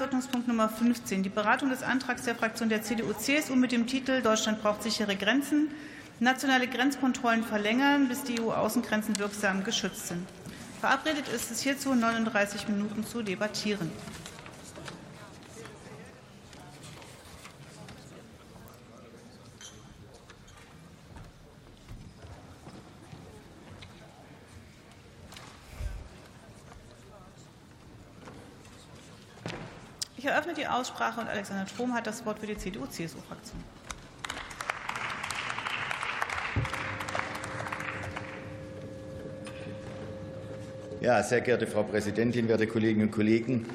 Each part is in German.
Tagesordnungspunkt Nummer 15, die Beratung des Antrags der Fraktion der CDU-CSU mit dem Titel Deutschland braucht sichere Grenzen, nationale Grenzkontrollen verlängern, bis die EU-Außengrenzen wirksam geschützt sind. Verabredet ist es hierzu, 39 Minuten zu debattieren. Eröffne die Aussprache und Alexander Strom hat das Wort für die CDU-CSU-Fraktion. Ja, sehr geehrte Frau Präsidentin, werte Kolleginnen und Kollegen!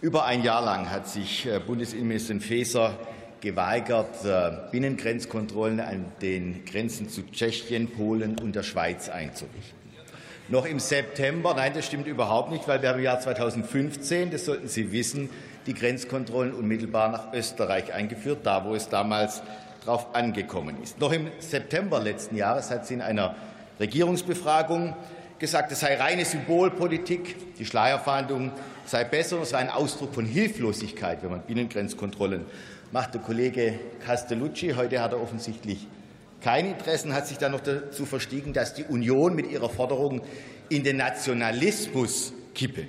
Über ein Jahr lang hat sich äh, Bundesinnenministerin Faeser geweigert, äh, Binnengrenzkontrollen an den Grenzen zu Tschechien, Polen und der Schweiz einzurichten. Noch im September, nein, das stimmt überhaupt nicht, weil wir im Jahr 2015, das sollten Sie wissen, die Grenzkontrollen unmittelbar nach Österreich eingeführt, da wo es damals darauf angekommen ist. Noch im September letzten Jahres hat sie in einer Regierungsbefragung gesagt, es sei reine Symbolpolitik, die Schleierfahndung sei besser, es sei ein Ausdruck von Hilflosigkeit, wenn man Binnengrenzkontrollen macht. Der Kollege Castellucci, heute hat er offensichtlich keine Interessen, hat sich dann noch dazu verstiegen, dass die Union mit ihrer Forderung in den Nationalismus kippe.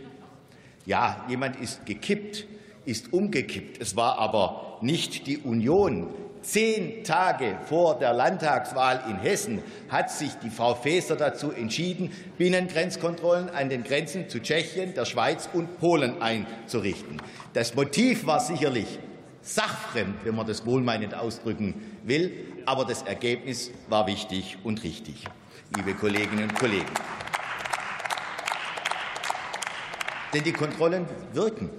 Ja, jemand ist gekippt, ist umgekippt. Es war aber nicht die Union, Zehn Tage vor der Landtagswahl in Hessen hat sich die Frau Faeser dazu entschieden, Binnengrenzkontrollen an den Grenzen zu Tschechien, der Schweiz und Polen einzurichten. Das Motiv war sicherlich sachfremd, wenn man das wohlmeinend ausdrücken will, aber das Ergebnis war wichtig und richtig, liebe Kolleginnen und Kollegen. Denn die Kontrollen wirken.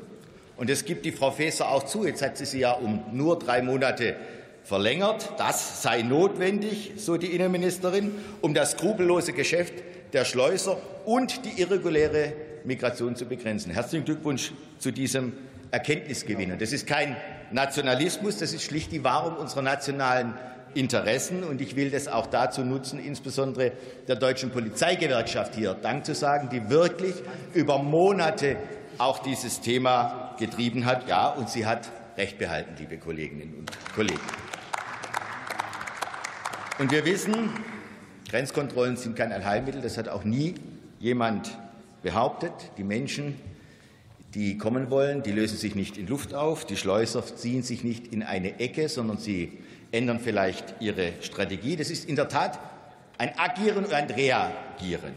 Und es gibt die Frau Faeser auch zu. Jetzt hat sie sie ja um nur drei Monate verlängert. Das sei notwendig, so die Innenministerin, um das skrupellose Geschäft der Schleuser und die irreguläre Migration zu begrenzen. Herzlichen Glückwunsch zu diesem Erkenntnisgewinn. das ist kein Nationalismus, das ist schlicht die Wahrung unserer nationalen Interessen. Und ich will das auch dazu nutzen, insbesondere der deutschen Polizeigewerkschaft hier Dank zu sagen, die wirklich über Monate auch dieses Thema getrieben hat. Ja, und sie hat Recht behalten, liebe Kolleginnen und Kollegen. Und wir wissen, Grenzkontrollen sind kein Allheilmittel. Das hat auch nie jemand behauptet. Die Menschen, die kommen wollen, die lösen sich nicht in Luft auf. Die Schleuser ziehen sich nicht in eine Ecke, sondern sie ändern vielleicht ihre Strategie. Das ist in der Tat ein Agieren und ein Reagieren.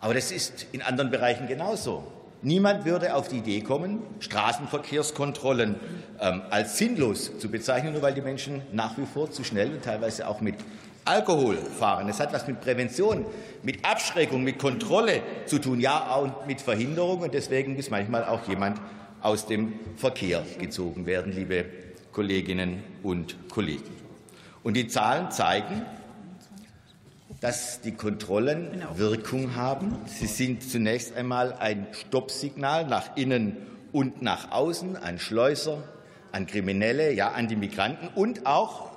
Aber das ist in anderen Bereichen genauso. Niemand würde auf die Idee kommen, Straßenverkehrskontrollen ähm, als sinnlos zu bezeichnen, nur weil die Menschen nach wie vor zu schnell und teilweise auch mit Alkohol fahren. Es hat was mit Prävention, mit Abschreckung, mit Kontrolle zu tun, ja, und mit Verhinderung. Und deswegen muss manchmal auch jemand aus dem Verkehr gezogen werden, liebe Kolleginnen und Kollegen. Und die Zahlen zeigen, dass die Kontrollen genau. Wirkung haben. Sie sind zunächst einmal ein Stoppsignal nach innen und nach außen an Schleuser, an Kriminelle, ja an die Migranten und auch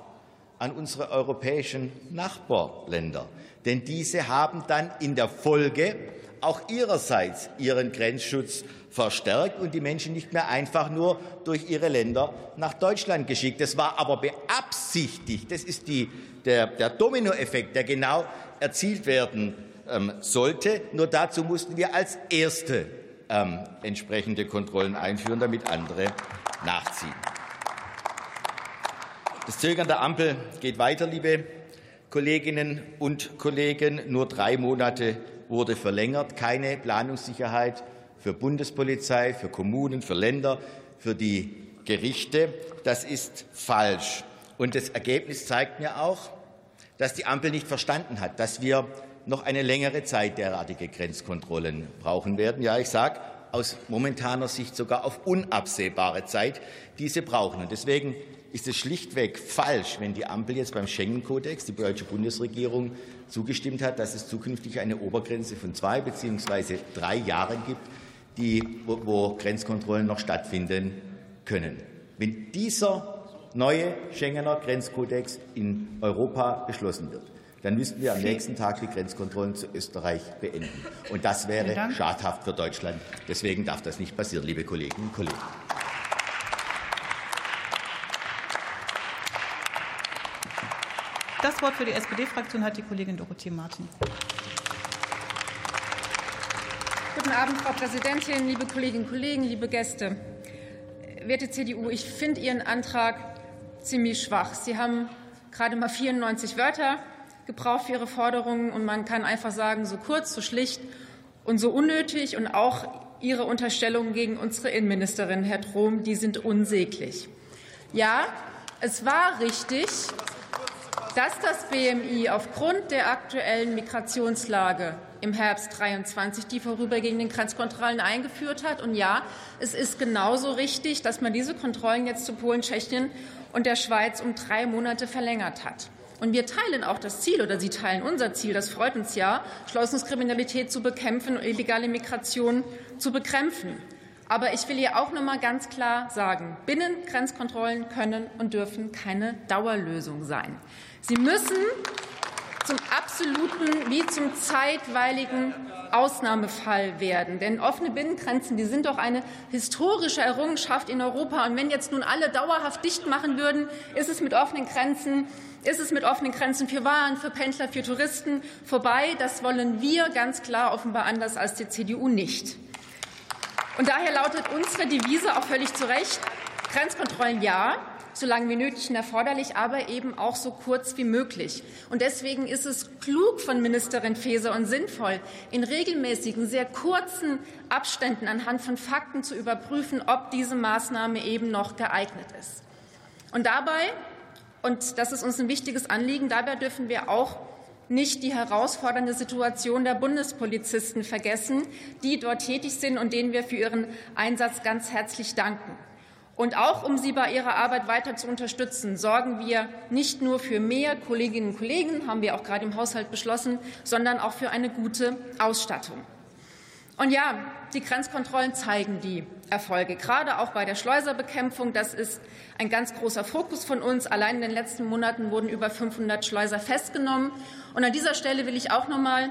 an unsere europäischen Nachbarländer. Denn diese haben dann in der Folge auch ihrerseits ihren Grenzschutz verstärkt und die Menschen nicht mehr einfach nur durch ihre Länder nach Deutschland geschickt. Das war aber beabsichtigt. Das ist die der, der Dominoeffekt, der genau erzielt werden ähm, sollte. Nur dazu mussten wir als Erste ähm, entsprechende Kontrollen einführen, damit andere nachziehen. Das Zögern der Ampel geht weiter, liebe Kolleginnen und Kollegen. Nur drei Monate wurde verlängert. Keine Planungssicherheit für Bundespolizei, für Kommunen, für Länder, für die Gerichte. Das ist falsch. Und das Ergebnis zeigt mir auch, dass die Ampel nicht verstanden hat, dass wir noch eine längere Zeit derartige Grenzkontrollen brauchen werden. Ja, ich sage aus momentaner Sicht sogar auf unabsehbare Zeit diese brauchen. Und deswegen ist es schlichtweg falsch, wenn die Ampel jetzt beim Schengen-Kodex, die deutsche Bundesregierung, zugestimmt hat, dass es zukünftig eine Obergrenze von zwei bzw. drei Jahren gibt, die, wo, wo Grenzkontrollen noch stattfinden können. Wenn dieser neue Schengener Grenzkodex in Europa beschlossen wird, dann müssten wir am nächsten Tag die Grenzkontrollen zu Österreich beenden. Und das wäre schadhaft für Deutschland. Deswegen darf das nicht passieren, liebe Kolleginnen und Kollegen. Das Wort für die SPD-Fraktion hat die Kollegin Dorothee Martin. Guten Abend, Frau Präsidentin, liebe Kolleginnen und Kollegen, liebe Gäste. Werte CDU, ich finde Ihren Antrag ziemlich schwach. Sie haben gerade mal 94 Wörter gebraucht für Ihre Forderungen, und man kann einfach sagen, so kurz, so schlicht und so unnötig. Und auch Ihre Unterstellungen gegen unsere Innenministerin, Herr Trom, die sind unsäglich. Ja, es war richtig, dass das BMI aufgrund der aktuellen Migrationslage im Herbst 23 die vorübergehenden Grenzkontrollen eingeführt hat. Und ja, es ist genauso richtig, dass man diese Kontrollen jetzt zu Polen, Tschechien und der Schweiz um drei Monate verlängert hat. Und wir teilen auch das Ziel, oder Sie teilen unser Ziel, das freut uns ja, Schleusenskriminalität zu bekämpfen und illegale Migration zu bekämpfen. Aber ich will hier auch noch mal ganz klar sagen, Binnengrenzkontrollen können und dürfen keine Dauerlösung sein. Sie müssen zum absoluten wie zum zeitweiligen Ausnahmefall werden. Denn offene Binnengrenzen, die sind doch eine historische Errungenschaft in Europa. Und wenn jetzt nun alle dauerhaft dicht machen würden, ist es mit offenen Grenzen ist es mit offenen Grenzen für Waren, für Pendler, für Touristen vorbei. Das wollen wir ganz klar offenbar anders als die CDU nicht. Und daher lautet unsere Devise auch völlig zu Recht, Grenzkontrollen ja, so lange wie nötig und erforderlich, aber eben auch so kurz wie möglich. Und deswegen ist es klug von Ministerin Faeser und sinnvoll, in regelmäßigen, sehr kurzen Abständen anhand von Fakten zu überprüfen, ob diese Maßnahme eben noch geeignet ist. Und dabei, und das ist uns ein wichtiges Anliegen, dabei dürfen wir auch nicht die herausfordernde Situation der Bundespolizisten vergessen, die dort tätig sind und denen wir für ihren Einsatz ganz herzlich danken. Und auch um sie bei ihrer Arbeit weiter zu unterstützen, sorgen wir nicht nur für mehr Kolleginnen und Kollegen, haben wir auch gerade im Haushalt beschlossen, sondern auch für eine gute Ausstattung. Und ja, die Grenzkontrollen zeigen die Erfolge, gerade auch bei der Schleuserbekämpfung. Das ist ein ganz großer Fokus von uns. Allein in den letzten Monaten wurden über 500 Schleuser festgenommen. Und an dieser Stelle will ich auch noch mal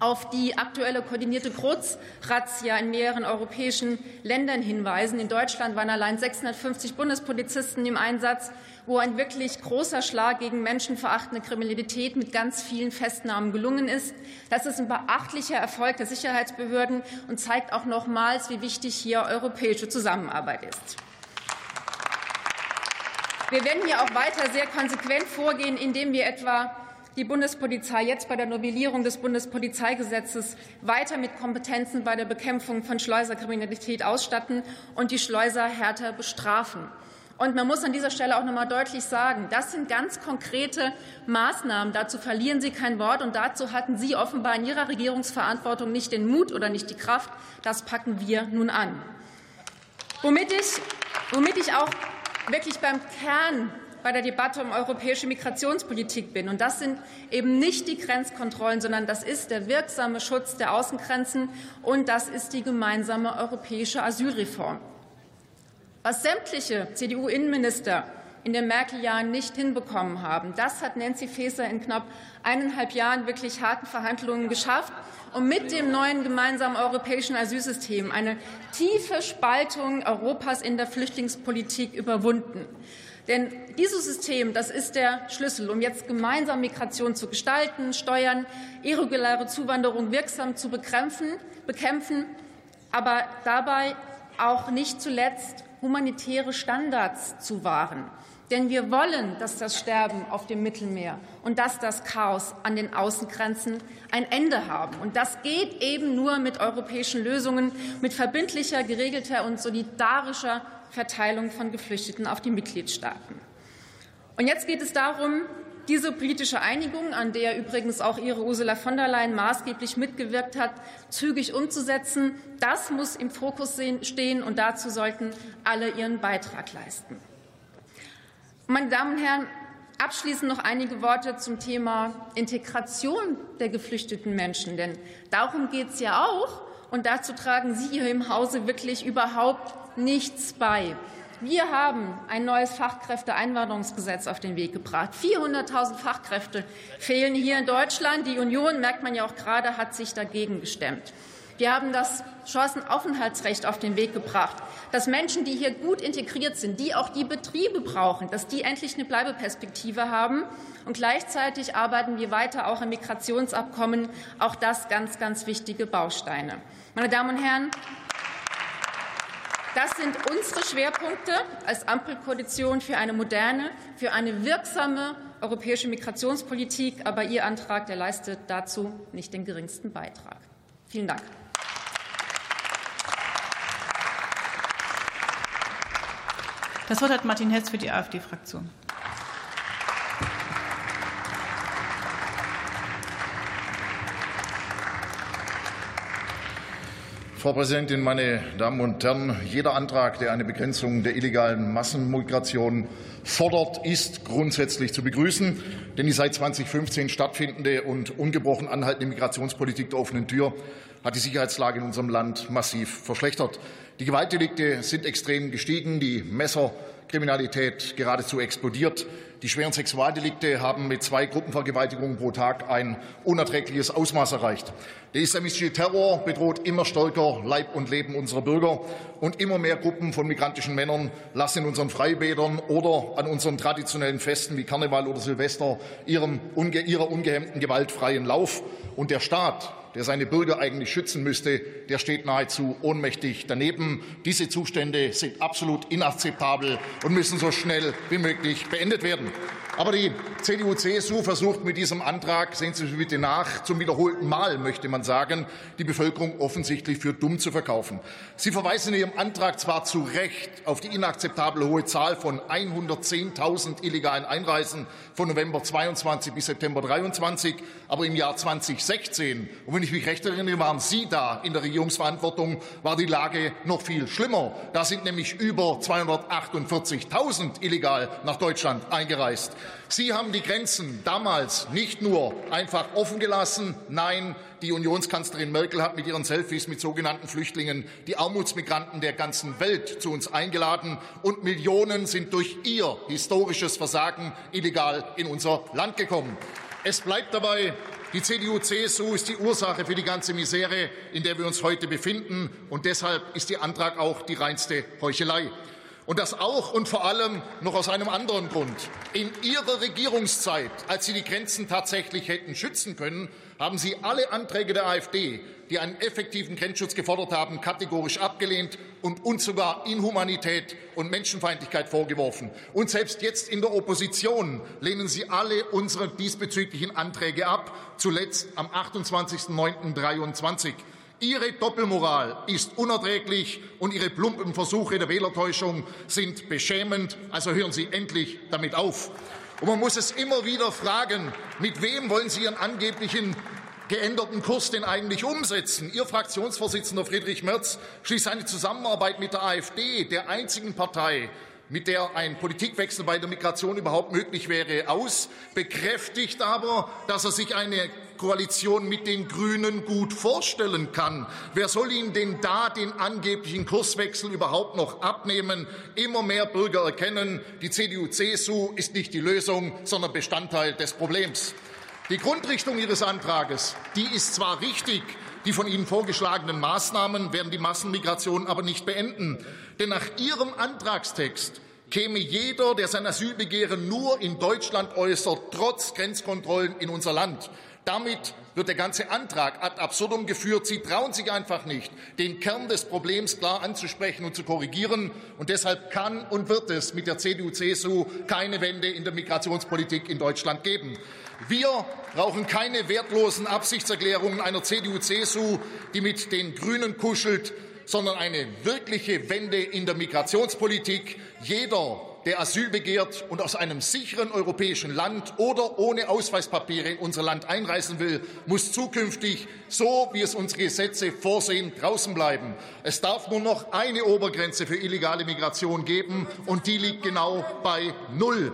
auf die aktuelle koordinierte Großrazzia in mehreren europäischen Ländern hinweisen. In Deutschland waren allein 650 Bundespolizisten im Einsatz, wo ein wirklich großer Schlag gegen menschenverachtende Kriminalität mit ganz vielen Festnahmen gelungen ist. Das ist ein beachtlicher Erfolg der Sicherheitsbehörden und zeigt auch nochmals, wie wichtig hier europäische Zusammenarbeit ist. Wir werden hier auch weiter sehr konsequent vorgehen, indem wir etwa die Bundespolizei jetzt bei der Novellierung des Bundespolizeigesetzes weiter mit Kompetenzen bei der Bekämpfung von Schleuserkriminalität ausstatten und die Schleuser härter bestrafen. Und man muss an dieser Stelle auch noch mal deutlich sagen, das sind ganz konkrete Maßnahmen. Dazu verlieren Sie kein Wort und dazu hatten Sie offenbar in Ihrer Regierungsverantwortung nicht den Mut oder nicht die Kraft. Das packen wir nun an. Womit ich, womit ich auch wirklich beim Kern bei der Debatte um europäische Migrationspolitik bin. Und das sind eben nicht die Grenzkontrollen, sondern das ist der wirksame Schutz der Außengrenzen und das ist die gemeinsame europäische Asylreform. Was sämtliche CDU-Innenminister in den Merkel-Jahren nicht hinbekommen haben, das hat Nancy Faeser in knapp eineinhalb Jahren wirklich harten Verhandlungen geschafft und mit dem neuen gemeinsamen europäischen Asylsystem eine tiefe Spaltung Europas in der Flüchtlingspolitik überwunden. Denn dieses System, das ist der Schlüssel, um jetzt gemeinsam Migration zu gestalten, steuern, irreguläre Zuwanderung wirksam zu bekämpfen, bekämpfen aber dabei auch nicht zuletzt humanitäre Standards zu wahren. Denn wir wollen, dass das Sterben auf dem Mittelmeer und dass das Chaos an den Außengrenzen ein Ende haben. Und das geht eben nur mit europäischen Lösungen, mit verbindlicher, geregelter und solidarischer Verteilung von Geflüchteten auf die Mitgliedstaaten. Und jetzt geht es darum, diese politische Einigung, an der übrigens auch Ihre Ursula von der Leyen maßgeblich mitgewirkt hat, zügig umzusetzen, das muss im Fokus stehen, und dazu sollten alle ihren Beitrag leisten. Meine Damen und Herren, abschließend noch einige Worte zum Thema Integration der geflüchteten Menschen, denn darum geht es ja auch, und dazu tragen Sie hier im Hause wirklich überhaupt nichts bei. Wir haben ein neues Fachkräfteeinwanderungsgesetz auf den Weg gebracht. 400.000 Fachkräfte fehlen hier in Deutschland. Die Union, merkt man ja auch gerade, hat sich dagegen gestemmt. Wir haben das Chancenaufenthaltsrecht auf den Weg gebracht, dass Menschen, die hier gut integriert sind, die auch die Betriebe brauchen, dass die endlich eine Bleibeperspektive haben. Und gleichzeitig arbeiten wir weiter auch im Migrationsabkommen. Auch das ganz, ganz wichtige Bausteine. Meine Damen und Herren, das sind unsere Schwerpunkte als Ampelkoalition für eine moderne, für eine wirksame europäische Migrationspolitik. Aber Ihr Antrag der leistet dazu nicht den geringsten Beitrag. Vielen Dank. Das Wort hat Martin Hess für die AfD-Fraktion. Frau Präsidentin, meine Damen und Herren! Jeder Antrag, der eine Begrenzung der illegalen Massenmigration fordert, ist grundsätzlich zu begrüßen. Denn die seit 2015 stattfindende und ungebrochen anhaltende Migrationspolitik der offenen Tür hat die Sicherheitslage in unserem Land massiv verschlechtert. Die Gewaltdelikte sind extrem gestiegen. Die Messer Kriminalität geradezu explodiert. Die schweren Sexualdelikte haben mit zwei Gruppenvergewaltigungen pro Tag ein unerträgliches Ausmaß erreicht. Der islamistische Terror bedroht immer stärker Leib und Leben unserer Bürger. Und immer mehr Gruppen von migrantischen Männern lassen in unseren Freibädern oder an unseren traditionellen Festen wie Karneval oder Silvester ihrem, ihrer ungehemmten Gewalt freien Lauf. Und der Staat, der seine Bürger eigentlich schützen müsste, der steht nahezu ohnmächtig daneben. Diese Zustände sind absolut inakzeptabel und müssen so schnell wie möglich beendet werden. Aber die CDU-CSU versucht mit diesem Antrag, sehen Sie bitte nach, zum wiederholten Mal, möchte man sagen, die Bevölkerung offensichtlich für dumm zu verkaufen. Sie verweisen in Ihrem Antrag zwar zu Recht auf die inakzeptabel hohe Zahl von 110.000 illegalen Einreisen von November 22 bis September 23, aber im Jahr 2016, und wenn ich mich recht erinnere, waren Sie da in der Regierungsverantwortung, war die Lage noch viel schlimmer. Da sind nämlich über 248.000 illegal nach Deutschland eingereist. Sie haben die Grenzen damals nicht nur einfach offen gelassen, nein, die Unionskanzlerin Merkel hat mit ihren Selfies mit sogenannten Flüchtlingen die Armutsmigranten der ganzen Welt zu uns eingeladen, und Millionen sind durch ihr historisches Versagen illegal in unser Land gekommen. Es bleibt dabei, die CDU-CSU ist die Ursache für die ganze Misere, in der wir uns heute befinden, und deshalb ist Ihr Antrag auch die reinste Heuchelei. Und das auch und vor allem noch aus einem anderen Grund. In Ihrer Regierungszeit, als Sie die Grenzen tatsächlich hätten schützen können, haben Sie alle Anträge der AfD, die einen effektiven Grenzschutz gefordert haben, kategorisch abgelehnt und uns sogar Inhumanität und Menschenfeindlichkeit vorgeworfen. Und selbst jetzt in der Opposition lehnen Sie alle unsere diesbezüglichen Anträge ab, zuletzt am 28.09.23. Ihre Doppelmoral ist unerträglich und Ihre plumpen Versuche der Wählertäuschung sind beschämend. Also hören Sie endlich damit auf. Und man muss es immer wieder fragen, mit wem wollen Sie Ihren angeblichen geänderten Kurs denn eigentlich umsetzen? Ihr Fraktionsvorsitzender Friedrich Merz schließt eine Zusammenarbeit mit der AfD, der einzigen Partei, mit der ein Politikwechsel bei der Migration überhaupt möglich wäre, aus, bekräftigt aber, dass er sich eine Koalition mit den Grünen gut vorstellen kann. Wer soll Ihnen denn da den angeblichen Kurswechsel überhaupt noch abnehmen? Immer mehr Bürger erkennen, die CDU-CSU ist nicht die Lösung, sondern Bestandteil des Problems. Die Grundrichtung Ihres Antrages, die ist zwar richtig, die von Ihnen vorgeschlagenen Maßnahmen werden die Massenmigration aber nicht beenden. Denn nach Ihrem Antragstext käme jeder, der sein Asylbegehren nur in Deutschland äußert, trotz Grenzkontrollen in unser Land. Damit wird der ganze Antrag ad absurdum geführt. Sie trauen sich einfach nicht, den Kern des Problems klar anzusprechen und zu korrigieren. Und deshalb kann und wird es mit der CDU-CSU keine Wende in der Migrationspolitik in Deutschland geben. Wir brauchen keine wertlosen Absichtserklärungen einer CDU-CSU, die mit den Grünen kuschelt, sondern eine wirkliche Wende in der Migrationspolitik. Jeder, der Asyl begehrt und aus einem sicheren europäischen Land oder ohne Ausweispapiere in unser Land einreisen will, muss zukünftig, so wie es unsere Gesetze vorsehen, draußen bleiben. Es darf nur noch eine Obergrenze für illegale Migration geben, und die liegt genau bei null.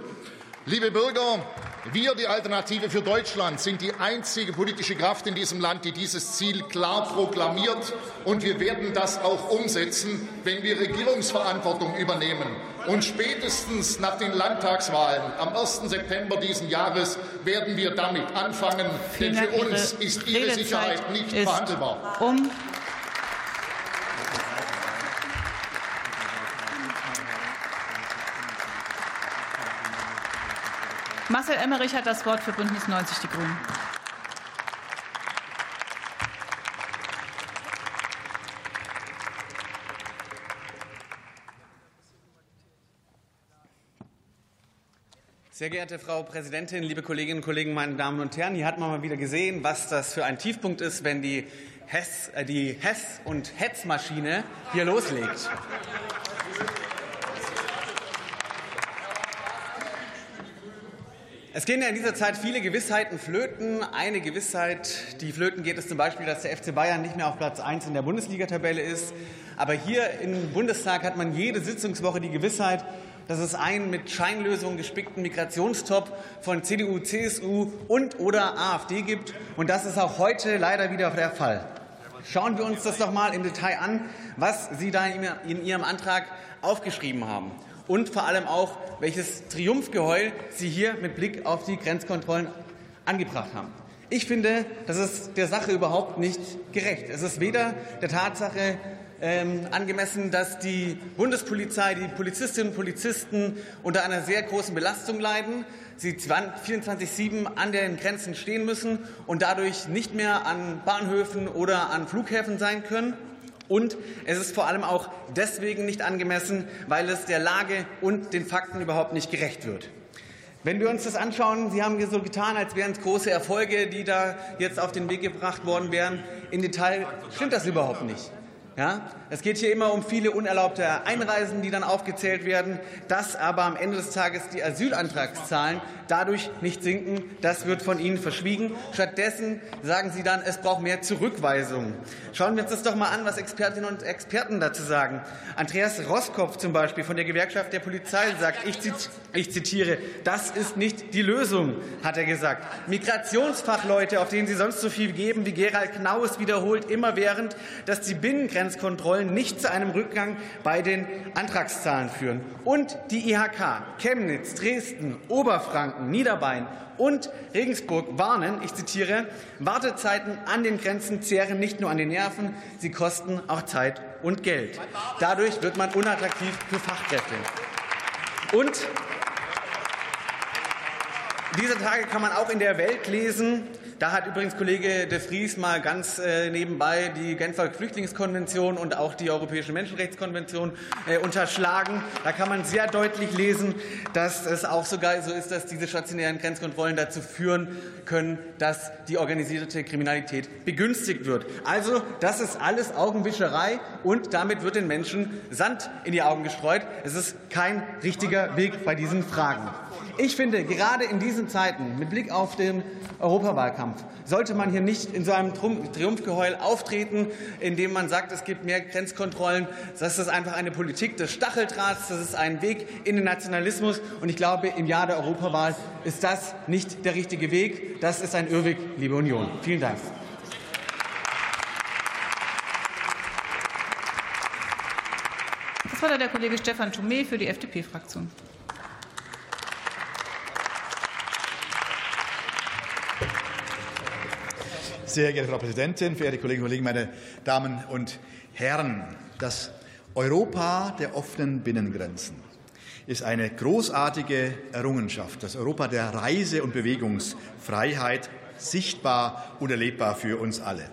Liebe Bürger, wir, die Alternative für Deutschland, sind die einzige politische Kraft in diesem Land, die dieses Ziel klar proklamiert. Und wir werden das auch umsetzen, wenn wir Regierungsverantwortung übernehmen. Und spätestens nach den Landtagswahlen am 1. September diesen Jahres werden wir damit anfangen. Denn für uns ist Ihre Sicherheit nicht verhandelbar. Um Marcel Emmerich hat das Wort für Bündnis 90 Die Grünen. Sehr geehrte Frau Präsidentin, liebe Kolleginnen und Kollegen, meine Damen und Herren, hier hat man mal wieder gesehen, was das für ein Tiefpunkt ist, wenn die Hess, äh, die Hess- und Hetzmaschine hier loslegt. Es gehen ja in dieser Zeit viele Gewissheiten flöten. Eine Gewissheit, die flöten geht, ist zum Beispiel, dass der FC Bayern nicht mehr auf Platz 1 in der Bundesliga-Tabelle ist. Aber hier im Bundestag hat man jede Sitzungswoche die Gewissheit, dass es einen mit Scheinlösungen gespickten Migrationstop von CDU, CSU und oder AfD gibt. Und das ist auch heute leider wieder der Fall. Schauen wir uns das doch mal im Detail an, was Sie da in Ihrem Antrag aufgeschrieben haben. Und vor allem auch, welches Triumphgeheul Sie hier mit Blick auf die Grenzkontrollen angebracht haben. Ich finde, das ist der Sache überhaupt nicht gerecht. Es ist weder der Tatsache ähm, angemessen, dass die Bundespolizei, die Polizistinnen und Polizisten unter einer sehr großen Belastung leiden, sie 24-7 an den Grenzen stehen müssen und dadurch nicht mehr an Bahnhöfen oder an Flughäfen sein können. Und es ist vor allem auch deswegen nicht angemessen, weil es der Lage und den Fakten überhaupt nicht gerecht wird. Wenn wir uns das anschauen, Sie haben hier so getan, als wären es große Erfolge, die da jetzt auf den Weg gebracht worden wären. Im Detail stimmt das überhaupt nicht. Ja? Es geht hier immer um viele unerlaubte Einreisen, die dann aufgezählt werden. Dass aber am Ende des Tages die Asylantragszahlen dadurch nicht sinken, das wird von Ihnen verschwiegen. Stattdessen sagen Sie dann, es braucht mehr Zurückweisungen. Schauen wir uns das doch mal an, was Expertinnen und Experten dazu sagen. Andreas Roskopf zum Beispiel von der Gewerkschaft der Polizei sagt, ich, ich zitiere, das ist nicht die Lösung, hat er gesagt. Migrationsfachleute, auf denen Sie sonst so viel geben, wie Gerald Knaus wiederholt immerwährend, dass die Binnengrenzkontrollen nicht zu einem Rückgang bei den Antragszahlen führen. Und die IHK, Chemnitz, Dresden, Oberfranken, Niederbayern und Regensburg warnen, ich zitiere, Wartezeiten an den Grenzen zehren nicht nur an den Nerven, sie kosten auch Zeit und Geld. Dadurch wird man unattraktiv für Fachkräfte. Und dieser Tage kann man auch in der Welt lesen, da hat übrigens Kollege de Vries mal ganz äh, nebenbei die Genfer Flüchtlingskonvention und auch die Europäische Menschenrechtskonvention äh, unterschlagen. Da kann man sehr deutlich lesen, dass es auch sogar so ist, dass diese stationären Grenzkontrollen dazu führen können, dass die organisierte Kriminalität begünstigt wird. Also das ist alles Augenwischerei und damit wird den Menschen Sand in die Augen gestreut. Es ist kein richtiger Weg bei diesen Fragen. Ich finde, gerade in diesen Zeiten, mit Blick auf den Europawahlkampf, sollte man hier nicht in so einem Triumphgeheul auftreten, indem man sagt, es gibt mehr Grenzkontrollen. Das ist einfach eine Politik des Stacheldrahts, das ist ein Weg in den Nationalismus. Und ich glaube, im Jahr der Europawahl ist das nicht der richtige Weg. Das ist ein Irrweg, liebe Union. Vielen Dank. Das war der Kollege Stefan Thomé für die FDP-Fraktion. Sehr geehrte Frau Präsidentin, verehrte Kolleginnen und Kollegen, meine Damen und Herren! Das Europa der offenen Binnengrenzen ist eine großartige Errungenschaft, das Europa der Reise- und Bewegungsfreiheit, sichtbar und erlebbar für uns alle.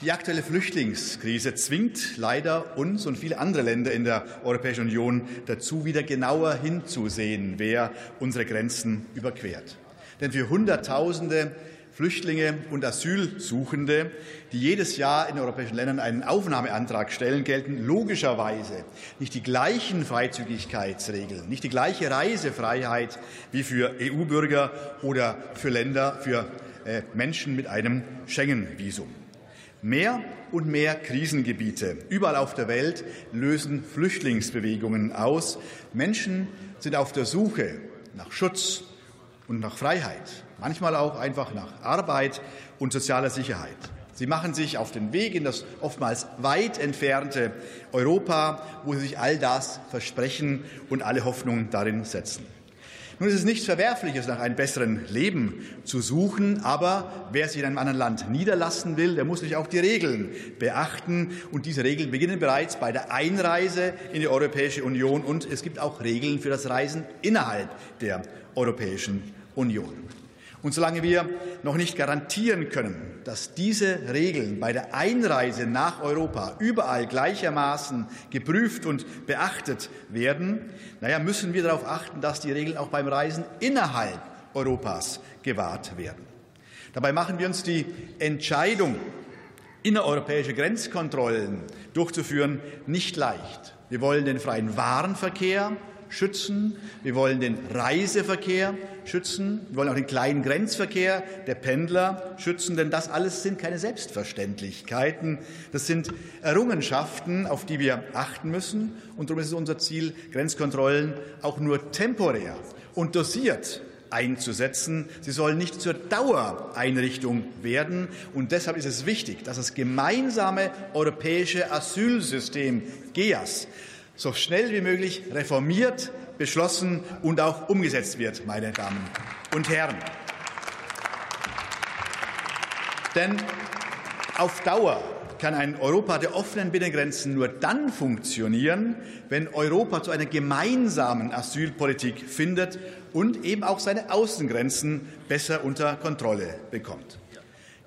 Die aktuelle Flüchtlingskrise zwingt leider uns und viele andere Länder in der Europäischen Union dazu, wieder genauer hinzusehen, wer unsere Grenzen überquert. Denn für Hunderttausende Flüchtlinge und Asylsuchende, die jedes Jahr in europäischen Ländern einen Aufnahmeantrag stellen, gelten logischerweise nicht die gleichen Freizügigkeitsregeln, nicht die gleiche Reisefreiheit wie für EU-Bürger oder für Länder, für äh, Menschen mit einem Schengen-Visum. Mehr und mehr Krisengebiete überall auf der Welt lösen Flüchtlingsbewegungen aus. Menschen sind auf der Suche nach Schutz und nach Freiheit manchmal auch einfach nach Arbeit und sozialer Sicherheit. Sie machen sich auf den Weg in das oftmals weit entfernte Europa, wo sie sich all das versprechen und alle Hoffnungen darin setzen. Nun ist es nichts Verwerfliches, nach einem besseren Leben zu suchen, aber wer sich in einem anderen Land niederlassen will, der muss sich auch die Regeln beachten. Und diese Regeln beginnen bereits bei der Einreise in die Europäische Union und es gibt auch Regeln für das Reisen innerhalb der Europäischen Union. Und solange wir noch nicht garantieren können, dass diese Regeln bei der Einreise nach Europa überall gleichermaßen geprüft und beachtet werden, naja, müssen wir darauf achten, dass die Regeln auch beim Reisen innerhalb Europas gewahrt werden. Dabei machen wir uns die Entscheidung, innereuropäische Grenzkontrollen durchzuführen, nicht leicht. Wir wollen den freien Warenverkehr schützen. Wir wollen den Reiseverkehr schützen. Wir wollen auch den kleinen Grenzverkehr der Pendler schützen, denn das alles sind keine Selbstverständlichkeiten. Das sind Errungenschaften, auf die wir achten müssen. Und darum ist es unser Ziel, Grenzkontrollen auch nur temporär und dosiert einzusetzen. Sie sollen nicht zur Dauereinrichtung werden. Und deshalb ist es wichtig, dass das gemeinsame europäische Asylsystem GEAS so schnell wie möglich reformiert, beschlossen und auch umgesetzt wird, meine Damen und Herren. Denn auf Dauer kann ein Europa der offenen Binnengrenzen nur dann funktionieren, wenn Europa zu einer gemeinsamen Asylpolitik findet und eben auch seine Außengrenzen besser unter Kontrolle bekommt.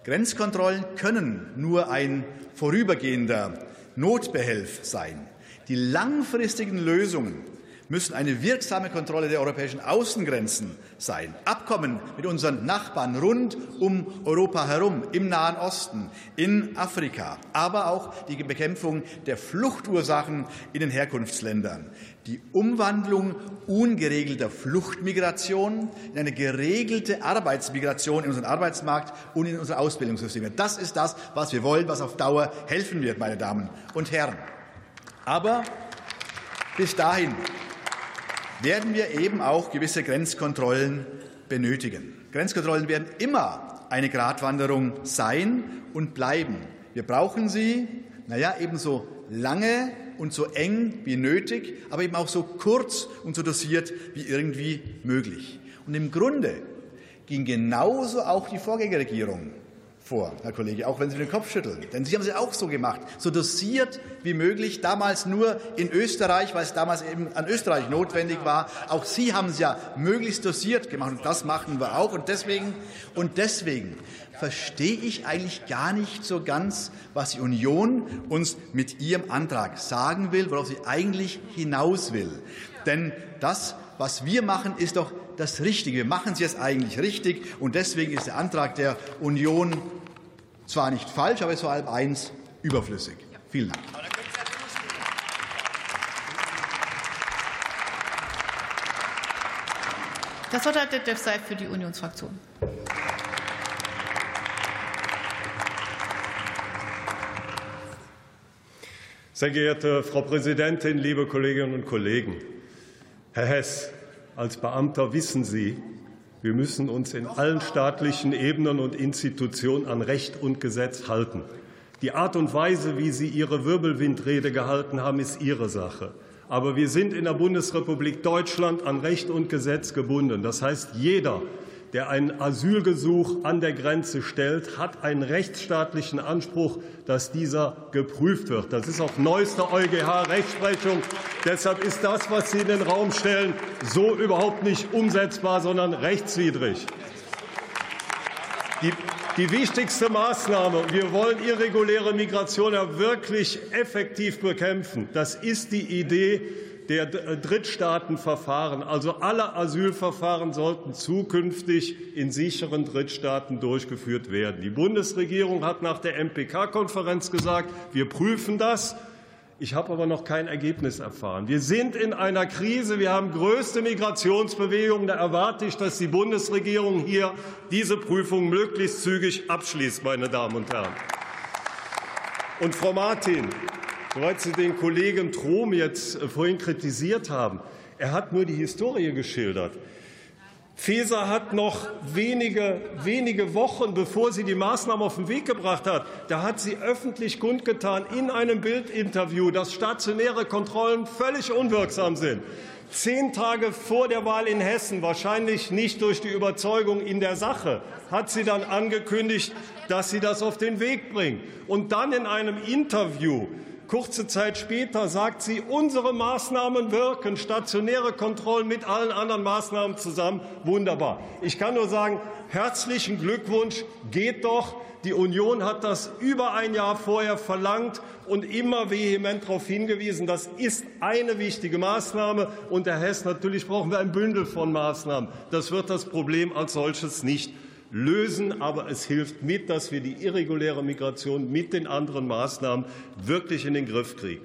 Grenzkontrollen können nur ein vorübergehender Notbehelf sein. Die langfristigen Lösungen müssen eine wirksame Kontrolle der europäischen Außengrenzen sein. Abkommen mit unseren Nachbarn rund um Europa herum, im Nahen Osten, in Afrika, aber auch die Bekämpfung der Fluchtursachen in den Herkunftsländern. Die Umwandlung ungeregelter Fluchtmigration in eine geregelte Arbeitsmigration in unseren Arbeitsmarkt und in unsere Ausbildungssysteme. Das ist das, was wir wollen, was auf Dauer helfen wird, meine Damen und Herren. Aber bis dahin werden wir eben auch gewisse Grenzkontrollen benötigen. Grenzkontrollen werden immer eine Gratwanderung sein und bleiben. Wir brauchen sie, naja, ebenso lange und so eng wie nötig, aber eben auch so kurz und so dosiert wie irgendwie möglich. Und im Grunde ging genauso auch die Vorgängerregierung vor, Herr Kollege, auch wenn Sie den Kopf schütteln. Denn Sie haben es auch so gemacht, so dosiert wie möglich, damals nur in Österreich, weil es damals eben an Österreich notwendig war. Auch Sie haben es ja möglichst dosiert gemacht und das machen wir auch. Und deswegen, und deswegen verstehe ich eigentlich gar nicht so ganz, was die Union uns mit ihrem Antrag sagen will, worauf sie eigentlich hinaus will. Denn das, was wir machen, ist doch das Richtige. Wir machen Sie es eigentlich richtig. Und deswegen ist der Antrag der Union zwar nicht falsch, aber ist vor allem eins überflüssig. Vielen Dank. Das Wort hat der Detlef Seif für die Unionsfraktion. Sehr geehrte Frau Präsidentin, liebe Kolleginnen und Kollegen! Herr Hess, als Beamter wissen Sie, wir müssen uns in allen staatlichen Ebenen und Institutionen an Recht und Gesetz halten. Die Art und Weise, wie Sie Ihre Wirbelwindrede gehalten haben, ist Ihre Sache. Aber wir sind in der Bundesrepublik Deutschland an Recht und Gesetz gebunden. Das heißt, jeder, der ein Asylgesuch an der Grenze stellt, hat einen rechtsstaatlichen Anspruch, dass dieser geprüft wird. Das ist auch neueste EuGH-Rechtsprechung. Deshalb ist das, was Sie in den Raum stellen, so überhaupt nicht umsetzbar, sondern rechtswidrig. Die, die wichtigste Maßnahme, wir wollen irreguläre Migration ja wirklich effektiv bekämpfen. Das ist die Idee der Drittstaatenverfahren. Also alle Asylverfahren sollten zukünftig in sicheren Drittstaaten durchgeführt werden. Die Bundesregierung hat nach der MPK-Konferenz gesagt, wir prüfen das. Ich habe aber noch kein Ergebnis erfahren. Wir sind in einer Krise. Wir haben größte Migrationsbewegungen. Da erwarte ich, dass die Bundesregierung hier diese Prüfung möglichst zügig abschließt, meine Damen und Herren. Und Frau Martin, Soweit Sie den Kollegen Trom jetzt äh, vorhin kritisiert haben, er hat nur die Historie geschildert. Feser hat noch wenige, wenige Wochen, bevor sie die Maßnahmen auf den Weg gebracht hat, da hat sie öffentlich kundgetan in einem Bildinterview, dass stationäre Kontrollen völlig unwirksam sind. Zehn Tage vor der Wahl in Hessen, wahrscheinlich nicht durch die Überzeugung in der Sache, hat sie dann angekündigt, dass sie das auf den Weg bringt. Und dann in einem Interview Kurze Zeit später sagt sie, unsere Maßnahmen wirken, stationäre Kontrollen mit allen anderen Maßnahmen zusammen. Wunderbar. Ich kann nur sagen, herzlichen Glückwunsch, geht doch. Die Union hat das über ein Jahr vorher verlangt und immer vehement darauf hingewiesen, das ist eine wichtige Maßnahme. Und Herr Hess, natürlich brauchen wir ein Bündel von Maßnahmen. Das wird das Problem als solches nicht lösen, aber es hilft mit, dass wir die irreguläre Migration mit den anderen Maßnahmen wirklich in den Griff kriegen.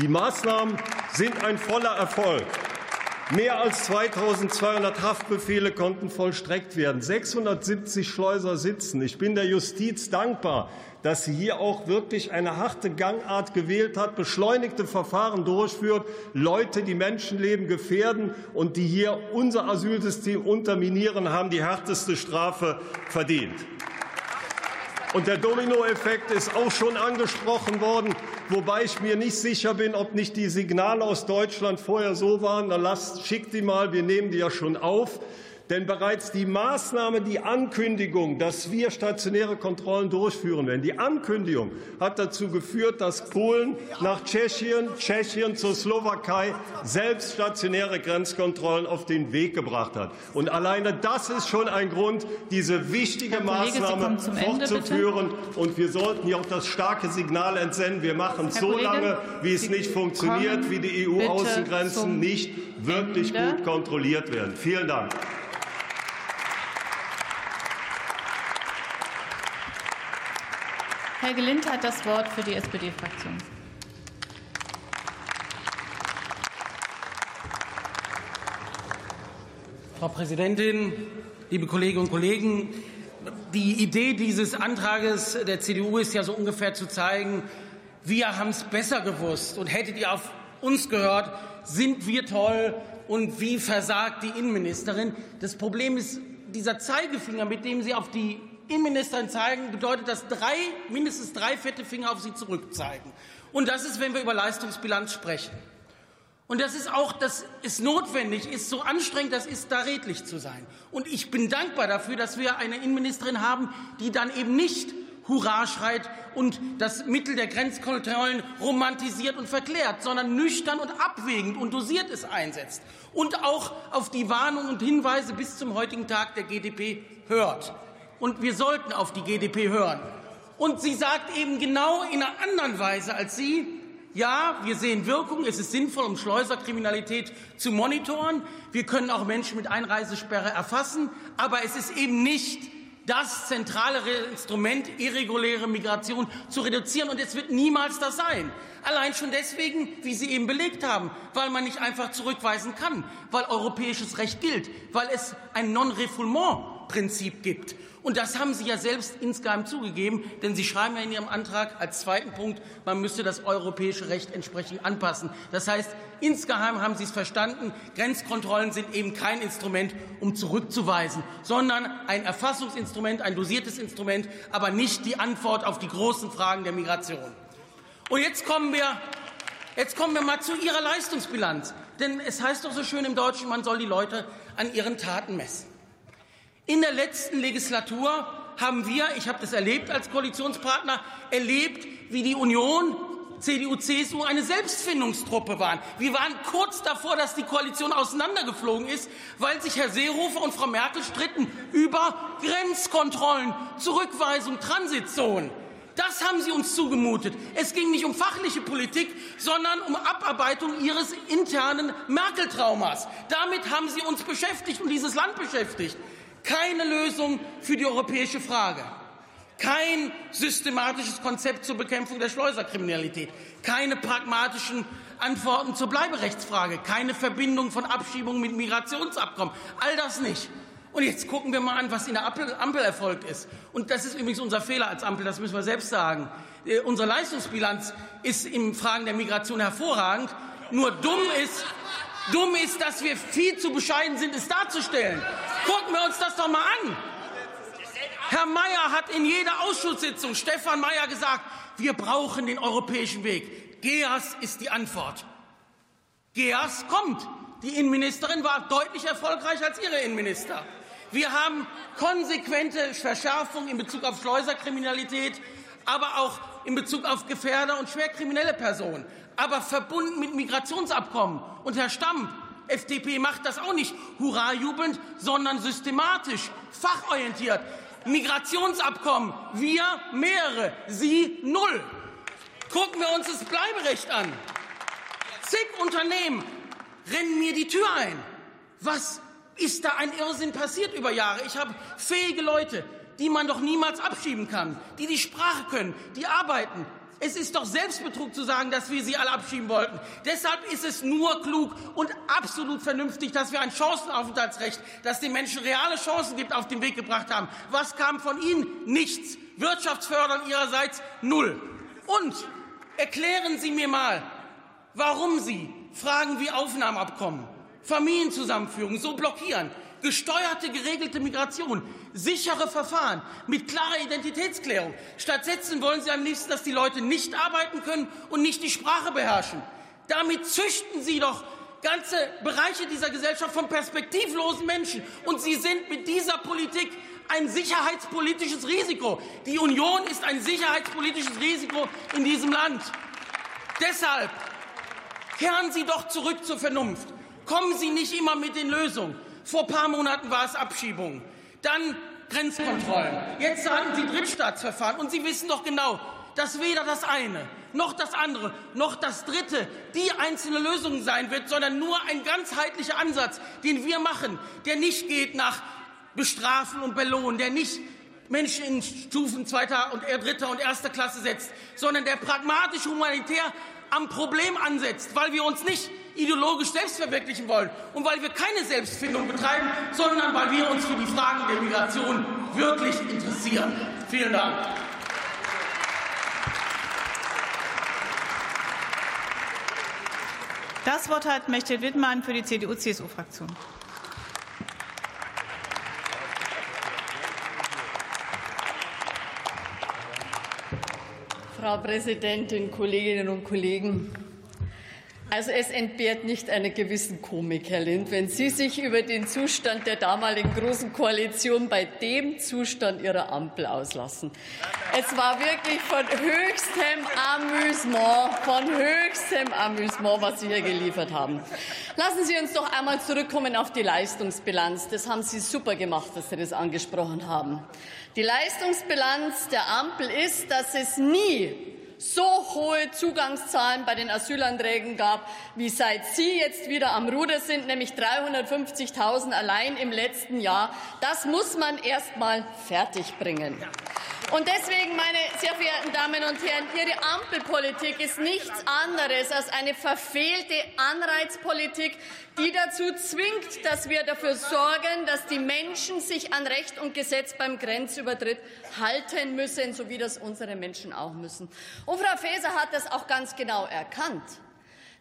Die Maßnahmen sind ein voller Erfolg. Mehr als 2.200 Haftbefehle konnten vollstreckt werden. 670 Schleuser sitzen. Ich bin der Justiz dankbar, dass sie hier auch wirklich eine harte Gangart gewählt hat, beschleunigte Verfahren durchführt, Leute, die Menschenleben gefährden und die hier unser Asylsystem unterminieren, haben die härteste Strafe verdient. Und der Dominoeffekt ist auch schon angesprochen worden, wobei ich mir nicht sicher bin, ob nicht die Signale aus Deutschland vorher so waren, dann lasst, schickt die mal, wir nehmen die ja schon auf. Denn bereits die Maßnahme, die Ankündigung, dass wir stationäre Kontrollen durchführen werden, die Ankündigung hat dazu geführt, dass Polen nach Tschechien, Tschechien zur Slowakei selbst stationäre Grenzkontrollen auf den Weg gebracht hat. Und alleine das ist schon ein Grund, diese wichtige Maßnahme fortzuführen. Ende, Und wir sollten hier auch das starke Signal entsenden. Wir machen Herr so Kollege, lange, wie es nicht funktioniert, wie die EU-Außengrenzen nicht wirklich Ende. gut kontrolliert werden. Vielen Dank. Helge Lind hat das Wort für die SPD-Fraktion. Frau Präsidentin, liebe Kolleginnen und Kollegen! Die Idee dieses Antrages der CDU ist ja so ungefähr zu zeigen, wir haben es besser gewusst und hättet ihr auf uns gehört, sind wir toll und wie versagt die Innenministerin. Das Problem ist dieser Zeigefinger, mit dem Sie auf die Innenministerin zeigen, bedeutet das drei, mindestens drei fette Finger auf sie zurückzeigen. Und das ist, wenn wir über Leistungsbilanz sprechen. Und das ist auch, das ist notwendig, ist so anstrengend, das ist, da redlich zu sein. Und ich bin dankbar dafür, dass wir eine Innenministerin haben, die dann eben nicht Hurra schreit und das Mittel der Grenzkontrollen romantisiert und verklärt, sondern nüchtern und abwägend und dosiert es einsetzt und auch auf die Warnungen und Hinweise bis zum heutigen Tag der GDP hört und wir sollten auf die GDP hören. Und sie sagt eben genau in einer anderen Weise als Sie, ja, wir sehen Wirkung, es ist sinnvoll, um Schleuserkriminalität zu monitoren. Wir können auch Menschen mit Einreisesperre erfassen, aber es ist eben nicht das zentrale Instrument, irreguläre Migration zu reduzieren. Und es wird niemals das sein. Allein schon deswegen, wie Sie eben belegt haben, weil man nicht einfach zurückweisen kann, weil europäisches Recht gilt, weil es ein Non-Refoulement-Prinzip gibt. Und das haben Sie ja selbst insgeheim zugegeben, denn Sie schreiben ja in Ihrem Antrag als zweiten Punkt, man müsse das europäische Recht entsprechend anpassen. Das heißt, insgeheim haben Sie es verstanden, Grenzkontrollen sind eben kein Instrument, um zurückzuweisen, sondern ein Erfassungsinstrument, ein dosiertes Instrument, aber nicht die Antwort auf die großen Fragen der Migration. Und jetzt kommen wir, jetzt kommen wir mal zu Ihrer Leistungsbilanz. Denn es heißt doch so schön im Deutschen, man soll die Leute an ihren Taten messen. In der letzten Legislatur haben wir, ich habe das erlebt als Koalitionspartner, erlebt, wie die Union CDU, CSU eine Selbstfindungstruppe waren. Wir waren kurz davor, dass die Koalition auseinandergeflogen ist, weil sich Herr Seehofer und Frau Merkel stritten über Grenzkontrollen, Zurückweisung, Transitzonen. Das haben Sie uns zugemutet. Es ging nicht um fachliche Politik, sondern um Abarbeitung Ihres internen Merkel-Traumas. Damit haben Sie uns beschäftigt und dieses Land beschäftigt. Keine Lösung für die europäische Frage. Kein systematisches Konzept zur Bekämpfung der Schleuserkriminalität. Keine pragmatischen Antworten zur Bleiberechtsfrage. Keine Verbindung von Abschiebungen mit Migrationsabkommen. All das nicht. Und jetzt gucken wir mal an, was in der Ampel erfolgt ist. Und das ist übrigens unser Fehler als Ampel, das müssen wir selbst sagen. Äh, unsere Leistungsbilanz ist in Fragen der Migration hervorragend. Nur dumm ist, dumm ist, dass wir viel zu bescheiden sind, es darzustellen. Gucken wir uns das doch mal an. Herr Mayer hat in jeder Ausschusssitzung, Stefan Mayer, gesagt, wir brauchen den europäischen Weg. GEAS ist die Antwort. GEAS kommt. Die Innenministerin war deutlich erfolgreicher als ihre Innenminister. Wir haben konsequente Verschärfung in Bezug auf Schleuserkriminalität, aber auch in Bezug auf Gefährder und schwerkriminelle Personen, aber verbunden mit Migrationsabkommen. Und Herr Stamm, FDP macht das auch nicht hurrajubelnd, sondern systematisch, fachorientiert. Migrationsabkommen, wir mehrere, Sie null. Gucken wir uns das Bleiberecht an. Zig Unternehmen rennen mir die Tür ein. Was ist da ein Irrsinn passiert über Jahre? Ich habe fähige Leute, die man doch niemals abschieben kann, die die Sprache können, die arbeiten. Es ist doch Selbstbetrug zu sagen, dass wir sie alle abschieben wollten. Deshalb ist es nur klug und absolut vernünftig, dass wir ein Chancenaufenthaltsrecht, das den Menschen reale Chancen gibt, auf den Weg gebracht haben. Was kam von Ihnen? Nichts. Wirtschaftsfördern Ihrerseits null. Und erklären Sie mir mal, warum Sie Fragen wie Aufnahmeabkommen, Familienzusammenführung so blockieren. Gesteuerte, geregelte Migration, sichere Verfahren mit klarer Identitätsklärung. Stattdessen wollen Sie am liebsten, dass die Leute nicht arbeiten können und nicht die Sprache beherrschen. Damit züchten Sie doch ganze Bereiche dieser Gesellschaft von perspektivlosen Menschen. Und Sie sind mit dieser Politik ein sicherheitspolitisches Risiko. Die Union ist ein sicherheitspolitisches Risiko in diesem Land. Deshalb kehren Sie doch zurück zur Vernunft. Kommen Sie nicht immer mit den Lösungen. Vor ein paar Monaten war es Abschiebung. Dann Grenzkontrollen. Jetzt sagen Sie Drittstaatsverfahren. Und Sie wissen doch genau, dass weder das eine noch das andere noch das dritte die einzelne Lösung sein wird, sondern nur ein ganzheitlicher Ansatz, den wir machen, der nicht geht nach Bestrafen und Belohnen, der nicht Menschen in Stufen zweiter und dritter und erster Klasse setzt, sondern der pragmatisch humanitär am Problem ansetzt, weil wir uns nicht ideologisch selbst verwirklichen wollen und weil wir keine Selbstfindung betreiben, sondern weil wir uns für die Fragen der Migration wirklich interessieren. Vielen Dank. Das Wort hat Mechthild Wittmann für die CDU-CSU-Fraktion. Frau Präsidentin, Kolleginnen und Kollegen! Also es entbehrt nicht einer gewissen Komik, Herr Lind, wenn Sie sich über den Zustand der damaligen Großen Koalition bei dem Zustand Ihrer Ampel auslassen. Es war wirklich von höchstem Amüsement, von höchstem Amüsement, was Sie hier geliefert haben. Lassen Sie uns doch einmal zurückkommen auf die Leistungsbilanz. Das haben Sie super gemacht, dass Sie das angesprochen haben. Die Leistungsbilanz der Ampel ist, dass es nie so hohe Zugangszahlen bei den Asylanträgen gab, wie seit Sie jetzt wieder am Ruder sind, nämlich 350.000 allein im letzten Jahr. Das muss man erst mal fertigbringen. Und deswegen, meine sehr verehrten Damen und Herren, Ihre Ampelpolitik ist nichts anderes als eine verfehlte Anreizpolitik, die dazu zwingt, dass wir dafür sorgen, dass die Menschen sich an Recht und Gesetz beim Grenzübertritt halten müssen, so wie das unsere Menschen auch müssen. Und Frau Faeser hat das auch ganz genau erkannt.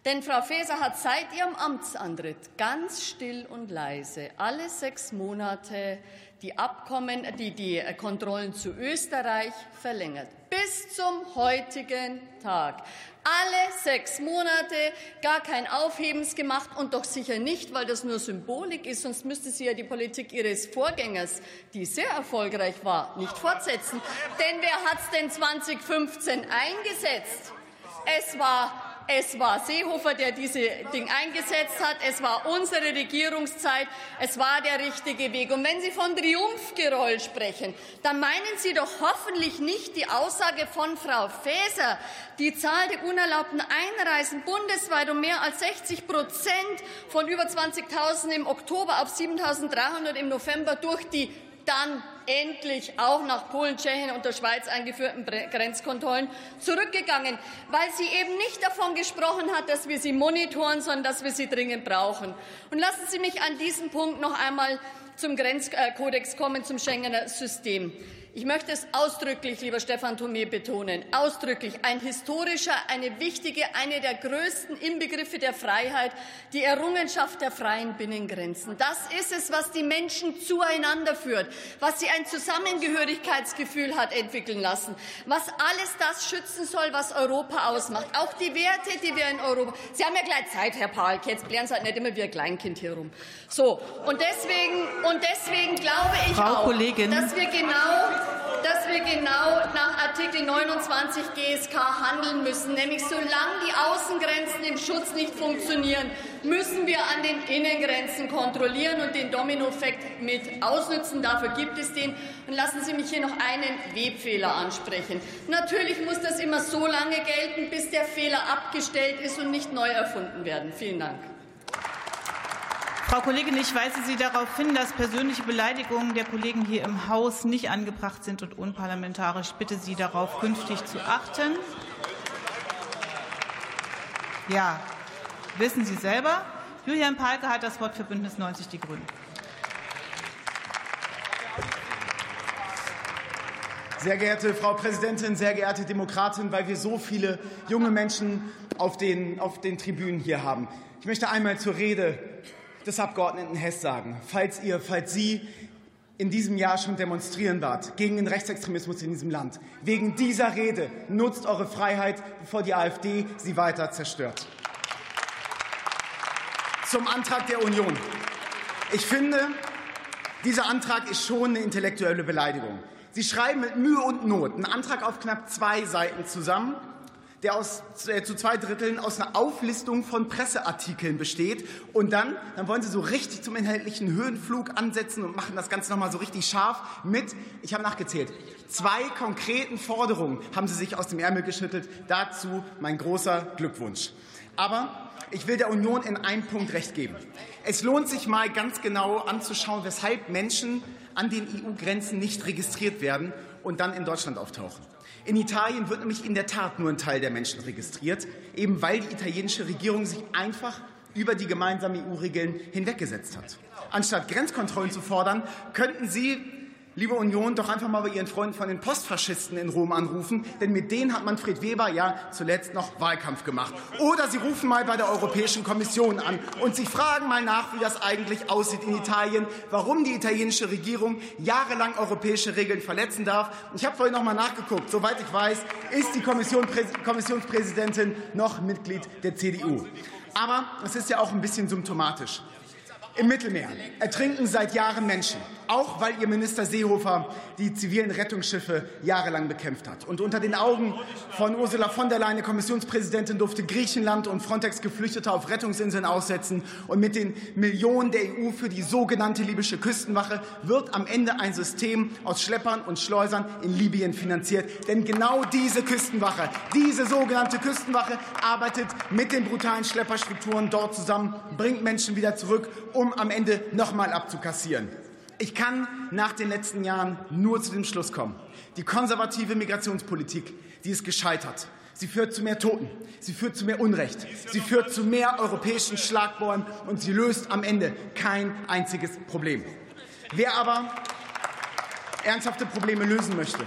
Denn Frau Faeser hat seit ihrem Amtsantritt ganz still und leise alle sechs Monate die Abkommen, die, die Kontrollen zu Österreich verlängert. Bis zum heutigen Tag. Alle sechs Monate gar kein Aufhebens gemacht und doch sicher nicht, weil das nur Symbolik ist, sonst müsste sie ja die Politik ihres Vorgängers, die sehr erfolgreich war, nicht fortsetzen. Denn wer hat es denn 2015 eingesetzt? Es war es war Seehofer, der diese Ding eingesetzt hat. Es war unsere Regierungszeit. Es war der richtige Weg. Und wenn Sie von Triumphgeroll sprechen, dann meinen Sie doch hoffentlich nicht die Aussage von Frau Faeser, die Zahl der unerlaubten Einreisen bundesweit um mehr als 60 Prozent von über 20.000 im Oktober auf 7.300 im November durch die dann endlich auch nach Polen, Tschechien und der Schweiz eingeführten Grenzkontrollen zurückgegangen, weil sie eben nicht davon gesprochen hat, dass wir sie monitoren, sondern dass wir sie dringend brauchen. Und lassen Sie mich an diesem Punkt noch einmal zum Grenzkodex kommen, zum Schengener System. Ich möchte es ausdrücklich, lieber Stefan Thomé, betonen, ausdrücklich ein historischer, eine wichtige, eine der größten Inbegriffe der Freiheit, die Errungenschaft der freien Binnengrenzen. Das ist es, was die Menschen zueinander führt, was sie ein Zusammengehörigkeitsgefühl hat entwickeln lassen, was alles das schützen soll, was Europa ausmacht. Auch die Werte, die wir in Europa. Sie haben ja gleich Zeit, Herr Palk. Jetzt blären Sie halt nicht immer wie ein Kleinkind hier rum. So. Und deswegen, und deswegen glaube ich Frau auch, Kollegin. dass wir genau dass wir genau nach Artikel 29 GSK handeln müssen. Nämlich solange die Außengrenzen im Schutz nicht funktionieren, müssen wir an den Innengrenzen kontrollieren und den Dominoeffekt mit ausnutzen. Dafür gibt es den. Und lassen Sie mich hier noch einen Webfehler ansprechen. Natürlich muss das immer so lange gelten, bis der Fehler abgestellt ist und nicht neu erfunden werden. Vielen Dank. Frau Kollegin, ich weise Sie darauf hin, dass persönliche Beleidigungen der Kollegen hier im Haus nicht angebracht sind und unparlamentarisch. Ich bitte Sie darauf künftig zu achten. Ja, wissen Sie selber. Julian Palke hat das Wort für Bündnis 90 Die Grünen. Sehr geehrte Frau Präsidentin, sehr geehrte Demokratin, weil wir so viele junge Menschen auf den, auf den Tribünen hier haben. Ich möchte einmal zur Rede des Abgeordneten Hess sagen. Falls ihr, falls Sie in diesem Jahr schon demonstrieren wart gegen den Rechtsextremismus in diesem Land, wegen dieser Rede nutzt eure Freiheit, bevor die AfD sie weiter zerstört. Zum Antrag der Union. Ich finde, dieser Antrag ist schon eine intellektuelle Beleidigung. Sie schreiben mit Mühe und Not einen Antrag auf knapp zwei Seiten zusammen der aus, äh, zu zwei Dritteln aus einer Auflistung von Presseartikeln besteht. Und dann, dann wollen Sie so richtig zum inhaltlichen Höhenflug ansetzen und machen das Ganze nochmal so richtig scharf mit, ich habe nachgezählt, zwei konkreten Forderungen haben Sie sich aus dem Ärmel geschüttelt. Dazu mein großer Glückwunsch. Aber ich will der Union in einem Punkt recht geben. Es lohnt sich mal ganz genau anzuschauen, weshalb Menschen an den EU-Grenzen nicht registriert werden und dann in Deutschland auftauchen. In Italien wird nämlich in der Tat nur ein Teil der Menschen registriert, eben weil die italienische Regierung sich einfach über die gemeinsamen EU-Regeln hinweggesetzt hat. Anstatt Grenzkontrollen zu fordern, könnten Sie liebe Union, doch einfach mal bei Ihren Freunden von den Postfaschisten in Rom anrufen, denn mit denen hat Manfred Weber ja zuletzt noch Wahlkampf gemacht. Oder Sie rufen mal bei der Europäischen Kommission an und Sie fragen mal nach, wie das eigentlich aussieht in Italien, warum die italienische Regierung jahrelang europäische Regeln verletzen darf. Ich habe vorhin noch mal nachgeguckt. Soweit ich weiß, ist die Kommission, Kommissionspräsidentin noch Mitglied der CDU. Aber es ist ja auch ein bisschen symptomatisch. Im Mittelmeer ertrinken seit Jahren Menschen, auch weil ihr Minister Seehofer die zivilen Rettungsschiffe jahrelang bekämpft hat. Und unter den Augen von Ursula von der Leyen, Kommissionspräsidentin, durfte Griechenland und Frontex Geflüchtete auf Rettungsinseln aussetzen. Und mit den Millionen der EU für die sogenannte libysche Küstenwache wird am Ende ein System aus Schleppern und Schleusern in Libyen finanziert. Denn genau diese Küstenwache, diese sogenannte Küstenwache arbeitet mit den brutalen Schlepperstrukturen dort zusammen, bringt Menschen wieder zurück, um um am Ende nochmal abzukassieren. Ich kann nach den letzten Jahren nur zu dem Schluss kommen. Die konservative Migrationspolitik, die ist gescheitert. Sie führt zu mehr Toten, sie führt zu mehr Unrecht, sie führt zu mehr europäischen Schlagbäumen und sie löst am Ende kein einziges Problem. Wer aber ernsthafte Probleme lösen möchte,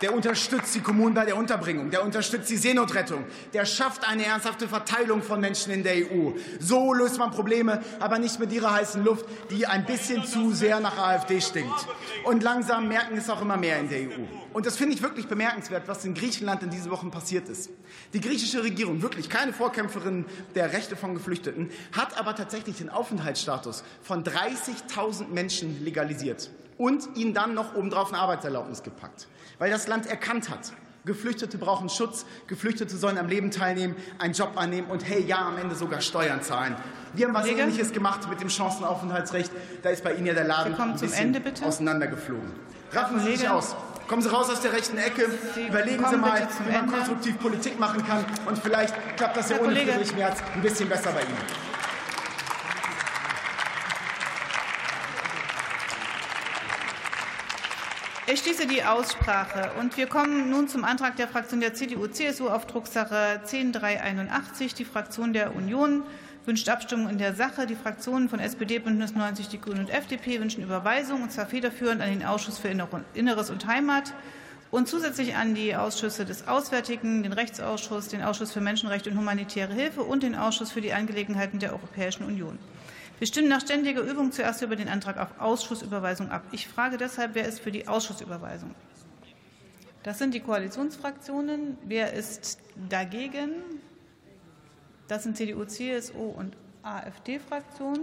der unterstützt die Kommunen bei der Unterbringung, der unterstützt die Seenotrettung, der schafft eine ernsthafte Verteilung von Menschen in der EU. So löst man Probleme, aber nicht mit ihrer heißen Luft, die ein bisschen zu sehr nach AfD stinkt. Und langsam merken es auch immer mehr in der EU. Und das finde ich wirklich bemerkenswert, was in Griechenland in diesen Wochen passiert ist. Die griechische Regierung, wirklich keine Vorkämpferin der Rechte von Geflüchteten, hat aber tatsächlich den Aufenthaltsstatus von 30.000 Menschen legalisiert und ihnen dann noch obendrauf eine Arbeitserlaubnis gepackt weil das Land erkannt hat, Geflüchtete brauchen Schutz, Geflüchtete sollen am Leben teilnehmen, einen Job annehmen und hey, ja, am Ende sogar Steuern zahlen. Wir haben was Kollege? Ähnliches gemacht mit dem Chancenaufenthaltsrecht. Da ist bei Ihnen ja der Laden ein bisschen Ende, auseinandergeflogen. Raffen Sie sich aus. Kommen Sie raus aus der rechten Ecke. Sie Überlegen Sie mal, wie man Ende. konstruktiv Politik machen kann. Und vielleicht klappt das ja ohne Friedrich Merz ein bisschen besser bei Ihnen. Ich schließe die Aussprache und wir kommen nun zum Antrag der Fraktion der CDU-CSU auf Drucksache 10381. Die Fraktion der Union wünscht Abstimmung in der Sache. Die Fraktionen von SPD, Bündnis 90, die Grünen und FDP wünschen Überweisung, und zwar federführend an den Ausschuss für Inneres und Heimat und zusätzlich an die Ausschüsse des Auswärtigen, den Rechtsausschuss, den Ausschuss für Menschenrechte und humanitäre Hilfe und den Ausschuss für die Angelegenheiten der Europäischen Union. Wir stimmen nach ständiger Übung zuerst über den Antrag auf Ausschussüberweisung ab. Ich frage deshalb, wer ist für die Ausschussüberweisung? Das sind die Koalitionsfraktionen. Wer ist dagegen? Das sind CDU, CSU und AfD-Fraktionen.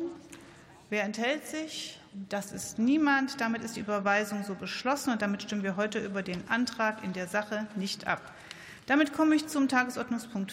Wer enthält sich? Das ist niemand. Damit ist die Überweisung so beschlossen, und damit stimmen wir heute über den Antrag in der Sache nicht ab. Damit komme ich zum Tagesordnungspunkt